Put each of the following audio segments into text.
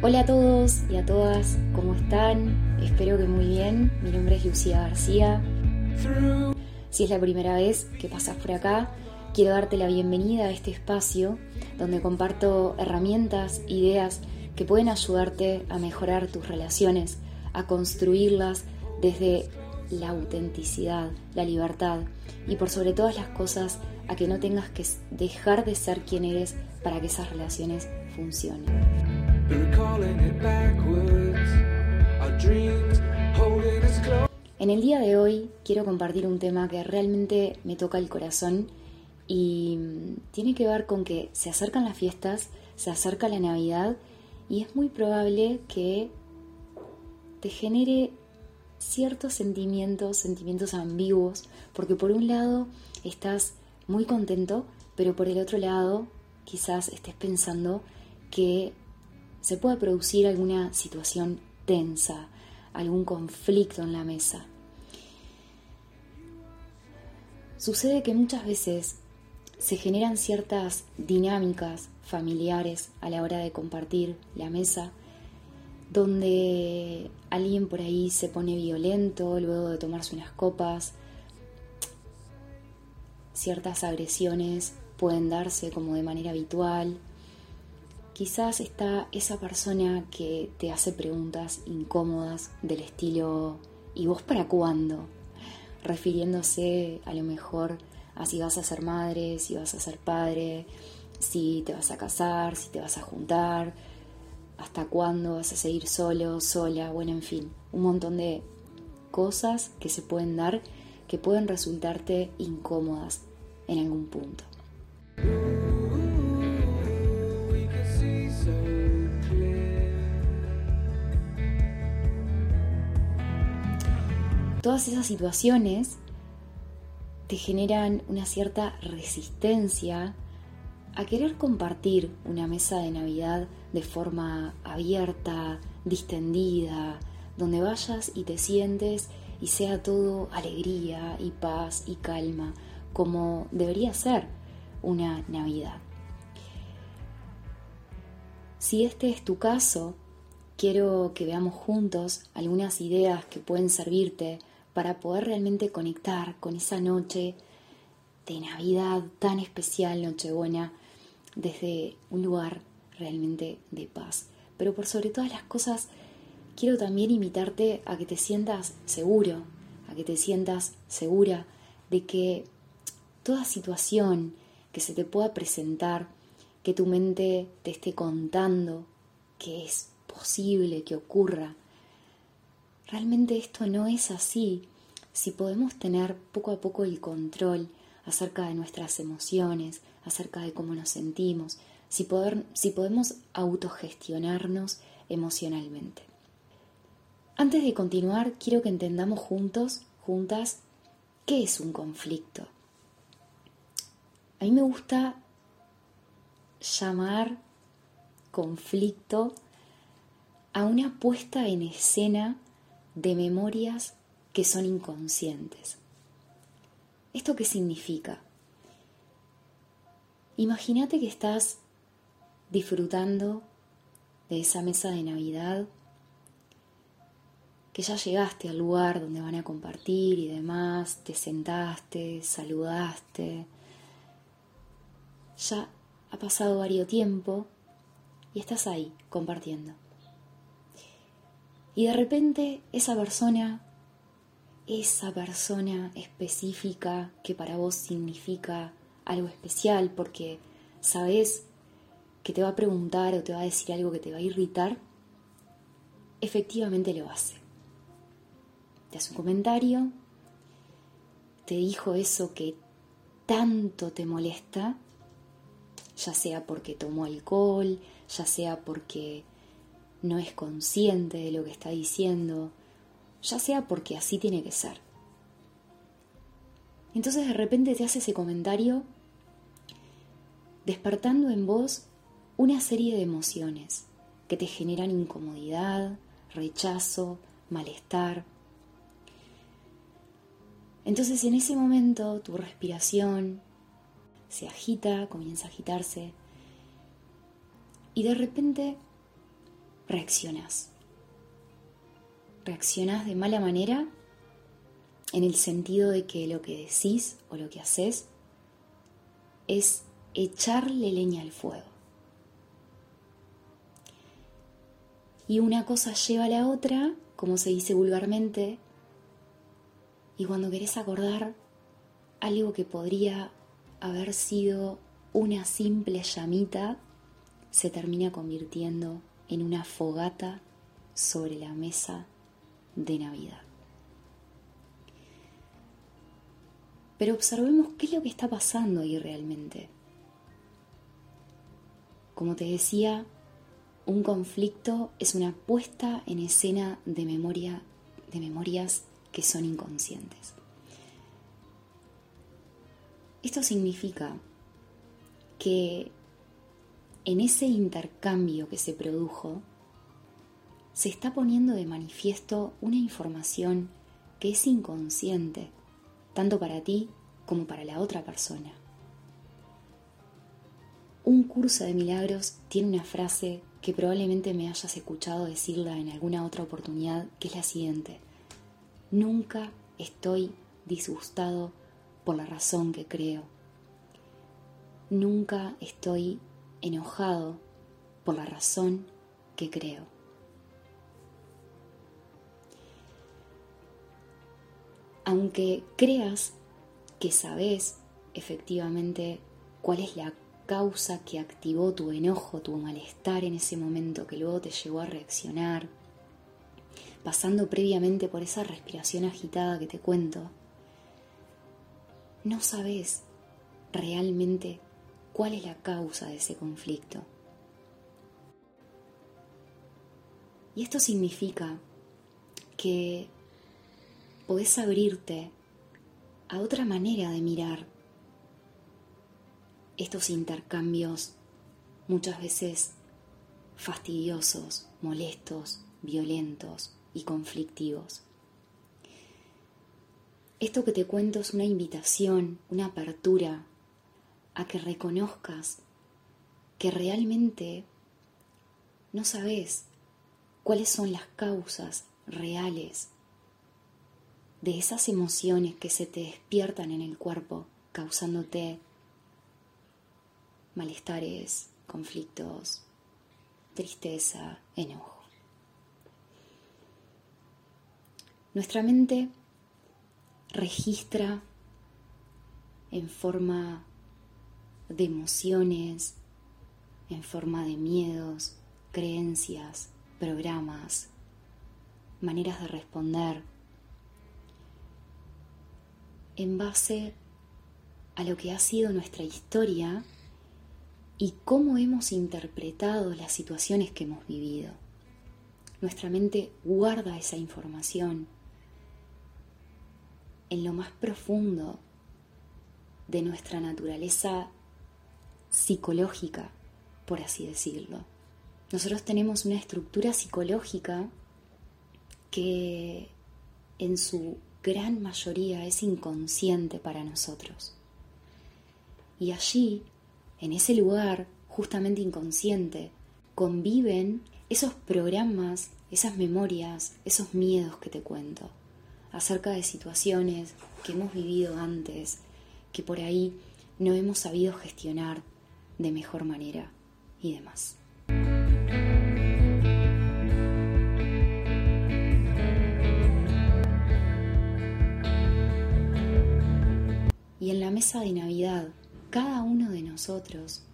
Hola a todos y a todas, ¿cómo están? Espero que muy bien. Mi nombre es Lucía García. Si es la primera vez que pasas por acá, quiero darte la bienvenida a este espacio donde comparto herramientas, ideas que pueden ayudarte a mejorar tus relaciones, a construirlas desde la autenticidad, la libertad y por sobre todas las cosas a que no tengas que dejar de ser quien eres para que esas relaciones funcionen. En el día de hoy quiero compartir un tema que realmente me toca el corazón y mm, tiene que ver con que se acercan las fiestas, se acerca la Navidad y es muy probable que te genere ciertos sentimientos, sentimientos ambiguos, porque por un lado estás muy contento, pero por el otro lado quizás estés pensando que se puede producir alguna situación tensa, algún conflicto en la mesa. Sucede que muchas veces se generan ciertas dinámicas familiares a la hora de compartir la mesa, donde alguien por ahí se pone violento luego de tomarse unas copas, ciertas agresiones pueden darse como de manera habitual, quizás está esa persona que te hace preguntas incómodas del estilo ¿y vos para cuándo? refiriéndose a lo mejor a si vas a ser madre, si vas a ser padre, si te vas a casar, si te vas a juntar, hasta cuándo vas a seguir solo, sola, bueno, en fin, un montón de cosas que se pueden dar que pueden resultarte incómodas en algún punto. Todas esas situaciones te generan una cierta resistencia a querer compartir una mesa de Navidad de forma abierta, distendida, donde vayas y te sientes y sea todo alegría y paz y calma, como debería ser una Navidad. Si este es tu caso, quiero que veamos juntos algunas ideas que pueden servirte para poder realmente conectar con esa noche de Navidad tan especial, Nochebuena, desde un lugar realmente de paz. Pero por sobre todas las cosas, quiero también invitarte a que te sientas seguro, a que te sientas segura de que toda situación que se te pueda presentar, que tu mente te esté contando que es posible que ocurra, realmente esto no es así. Si podemos tener poco a poco el control acerca de nuestras emociones, acerca de cómo nos sentimos, si, poder, si podemos autogestionarnos emocionalmente. Antes de continuar, quiero que entendamos juntos, juntas, qué es un conflicto. A mí me gusta llamar conflicto a una puesta en escena de memorias que son inconscientes. ¿Esto qué significa? Imagínate que estás disfrutando de esa mesa de Navidad, que ya llegaste al lugar donde van a compartir y demás, te sentaste, saludaste, ya ha pasado varios tiempo y estás ahí compartiendo. Y de repente esa persona, esa persona específica que para vos significa algo especial porque sabes que te va a preguntar o te va a decir algo que te va a irritar, efectivamente lo hace. Te hace un comentario, te dijo eso que tanto te molesta, ya sea porque tomó alcohol, ya sea porque no es consciente de lo que está diciendo, ya sea porque así tiene que ser. Entonces de repente te hace ese comentario despertando en vos una serie de emociones que te generan incomodidad, rechazo, malestar. Entonces en ese momento tu respiración se agita, comienza a agitarse y de repente reaccionás. Reaccionás de mala manera en el sentido de que lo que decís o lo que haces es echarle leña al fuego. Y una cosa lleva a la otra, como se dice vulgarmente, y cuando querés acordar algo que podría haber sido una simple llamita, se termina convirtiendo en una fogata sobre la mesa de Navidad. Pero observemos qué es lo que está pasando ahí realmente. Como te decía, un conflicto es una puesta en escena de memoria de memorias que son inconscientes. Esto significa que en ese intercambio que se produjo, se está poniendo de manifiesto una información que es inconsciente, tanto para ti como para la otra persona. Un curso de milagros tiene una frase que probablemente me hayas escuchado decirla en alguna otra oportunidad, que es la siguiente. Nunca estoy disgustado por la razón que creo. Nunca estoy enojado por la razón que creo. Aunque creas que sabes efectivamente cuál es la causa que activó tu enojo, tu malestar en ese momento que luego te llevó a reaccionar, pasando previamente por esa respiración agitada que te cuento, no sabes realmente cuál es la causa de ese conflicto. Y esto significa que podés abrirte a otra manera de mirar estos intercambios muchas veces fastidiosos, molestos, violentos y conflictivos. Esto que te cuento es una invitación, una apertura a que reconozcas que realmente no sabes cuáles son las causas reales de esas emociones que se te despiertan en el cuerpo causándote malestares, conflictos, tristeza, enojo. Nuestra mente registra en forma de emociones, en forma de miedos, creencias, programas, maneras de responder, en base a lo que ha sido nuestra historia y cómo hemos interpretado las situaciones que hemos vivido. Nuestra mente guarda esa información en lo más profundo de nuestra naturaleza psicológica, por así decirlo. Nosotros tenemos una estructura psicológica que en su gran mayoría es inconsciente para nosotros. Y allí en ese lugar, justamente inconsciente, conviven esos programas, esas memorias, esos miedos que te cuento, acerca de situaciones que hemos vivido antes, que por ahí no hemos sabido gestionar de mejor manera y demás. Y en la mesa de Navidad cada uno de nosotros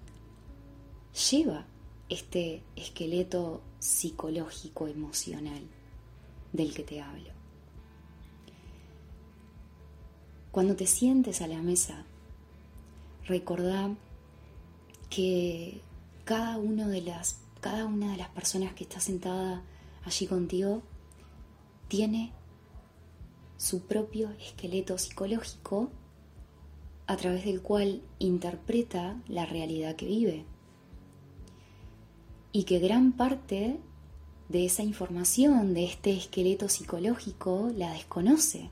lleva este esqueleto psicológico emocional del que te hablo. Cuando te sientes a la mesa, recordá que cada, uno de las, cada una de las personas que está sentada allí contigo tiene su propio esqueleto psicológico a través del cual interpreta la realidad que vive. Y que gran parte de esa información, de este esqueleto psicológico, la desconoce.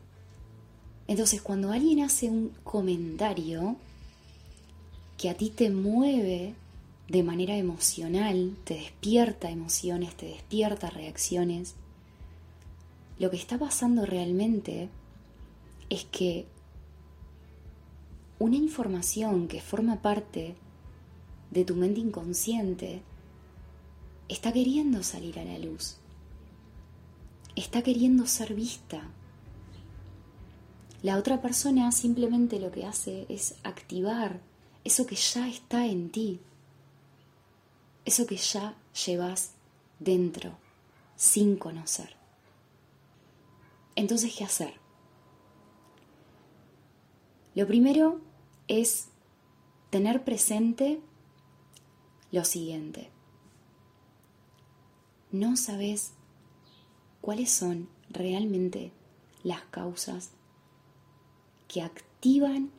Entonces cuando alguien hace un comentario que a ti te mueve de manera emocional, te despierta emociones, te despierta reacciones, lo que está pasando realmente es que una información que forma parte de tu mente inconsciente está queriendo salir a la luz, está queriendo ser vista. La otra persona simplemente lo que hace es activar eso que ya está en ti, eso que ya llevas dentro, sin conocer. Entonces, ¿qué hacer? Lo primero es tener presente lo siguiente. No sabes cuáles son realmente las causas que activan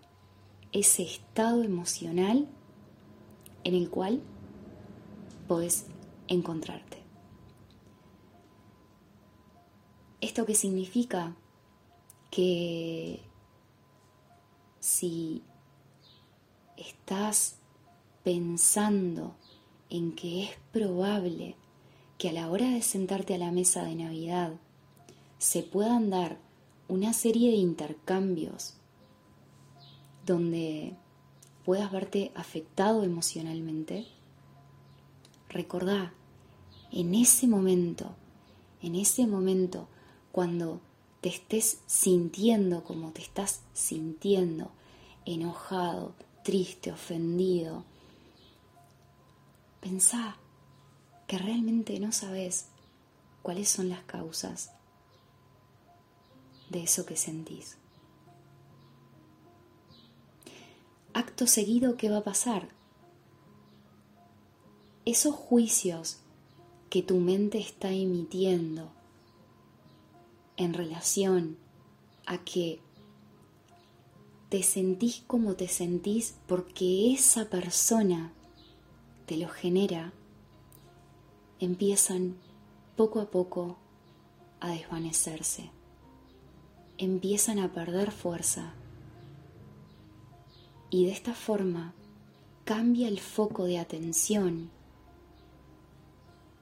ese estado emocional en el cual puedes encontrarte. ¿Esto qué significa? Que si estás pensando en que es probable que a la hora de sentarte a la mesa de Navidad se puedan dar una serie de intercambios donde puedas verte afectado emocionalmente, recordá, en ese momento, en ese momento cuando te estés sintiendo como te estás sintiendo, enojado, triste, ofendido, pensá que realmente no sabes cuáles son las causas de eso que sentís. Acto seguido, ¿qué va a pasar? Esos juicios que tu mente está emitiendo en relación a que te sentís como te sentís porque esa persona te lo genera, empiezan poco a poco a desvanecerse, empiezan a perder fuerza. Y de esta forma cambia el foco de atención.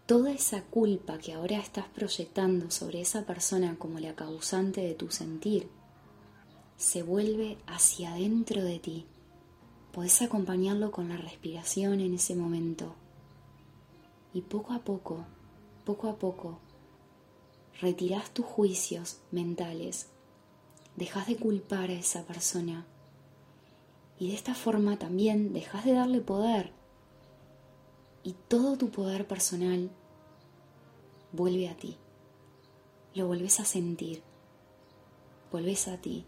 Toda esa culpa que ahora estás proyectando sobre esa persona como la causante de tu sentir se vuelve hacia adentro de ti. Podés acompañarlo con la respiración en ese momento. Y poco a poco, poco a poco, retirás tus juicios mentales. Dejas de culpar a esa persona. Y de esta forma también dejas de darle poder. Y todo tu poder personal vuelve a ti. Lo vuelves a sentir. Vuelves a ti.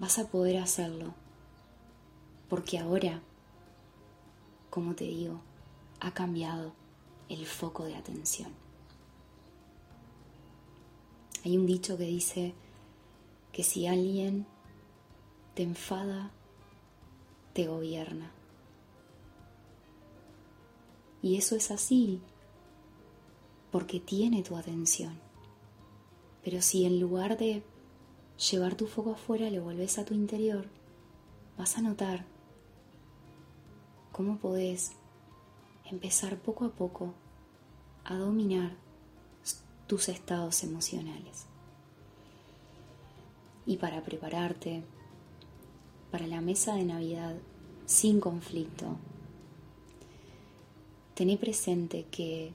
Vas a poder hacerlo. Porque ahora, como te digo, ha cambiado el foco de atención. Hay un dicho que dice que si alguien te enfada, te gobierna. Y eso es así, porque tiene tu atención. Pero si en lugar de llevar tu foco afuera lo vuelves a tu interior, vas a notar cómo podés empezar poco a poco a dominar tus estados emocionales. Y para prepararte para la mesa de Navidad sin conflicto, tené presente que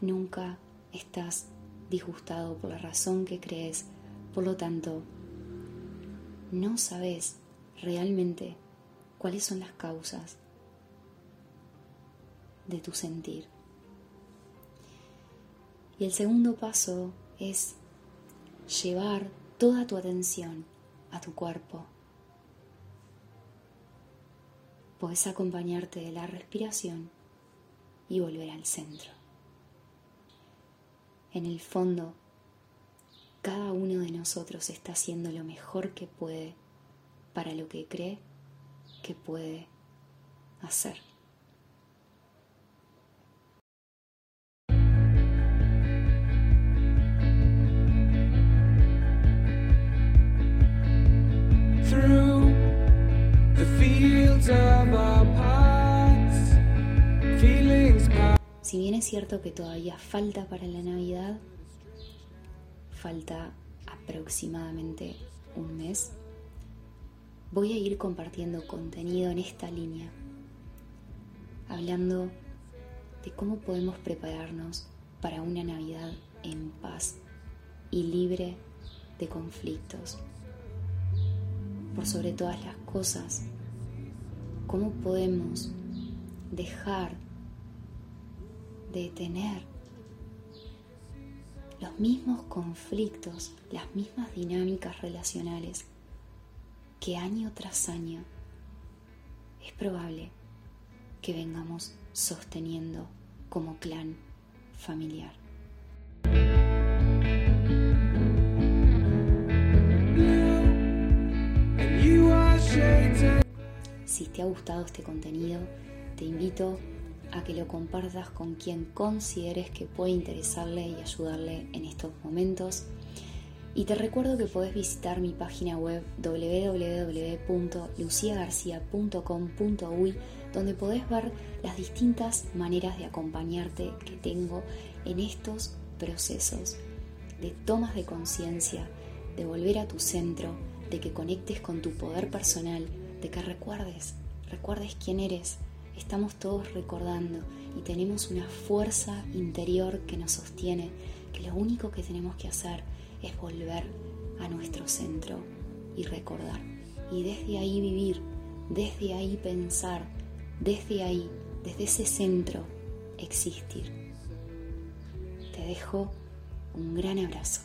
nunca estás disgustado por la razón que crees, por lo tanto, no sabes realmente cuáles son las causas de tu sentir. Y el segundo paso es llevar toda tu atención a tu cuerpo. Puedes acompañarte de la respiración y volver al centro. En el fondo, cada uno de nosotros está haciendo lo mejor que puede para lo que cree que puede hacer. Si bien es cierto que todavía falta para la Navidad, falta aproximadamente un mes, voy a ir compartiendo contenido en esta línea, hablando de cómo podemos prepararnos para una Navidad en paz y libre de conflictos. Por sobre todas las cosas, cómo podemos dejar de tener los mismos conflictos, las mismas dinámicas relacionales que año tras año es probable que vengamos sosteniendo como clan familiar. Si te ha gustado este contenido, te invito a que lo compartas con quien consideres que puede interesarle y ayudarle en estos momentos. Y te recuerdo que podés visitar mi página web www.luciagarcia.com.uy donde podés ver las distintas maneras de acompañarte que tengo en estos procesos de tomas de conciencia, de volver a tu centro, de que conectes con tu poder personal, de que recuerdes, recuerdes quién eres. Estamos todos recordando y tenemos una fuerza interior que nos sostiene, que lo único que tenemos que hacer es volver a nuestro centro y recordar. Y desde ahí vivir, desde ahí pensar, desde ahí, desde ese centro, existir. Te dejo un gran abrazo.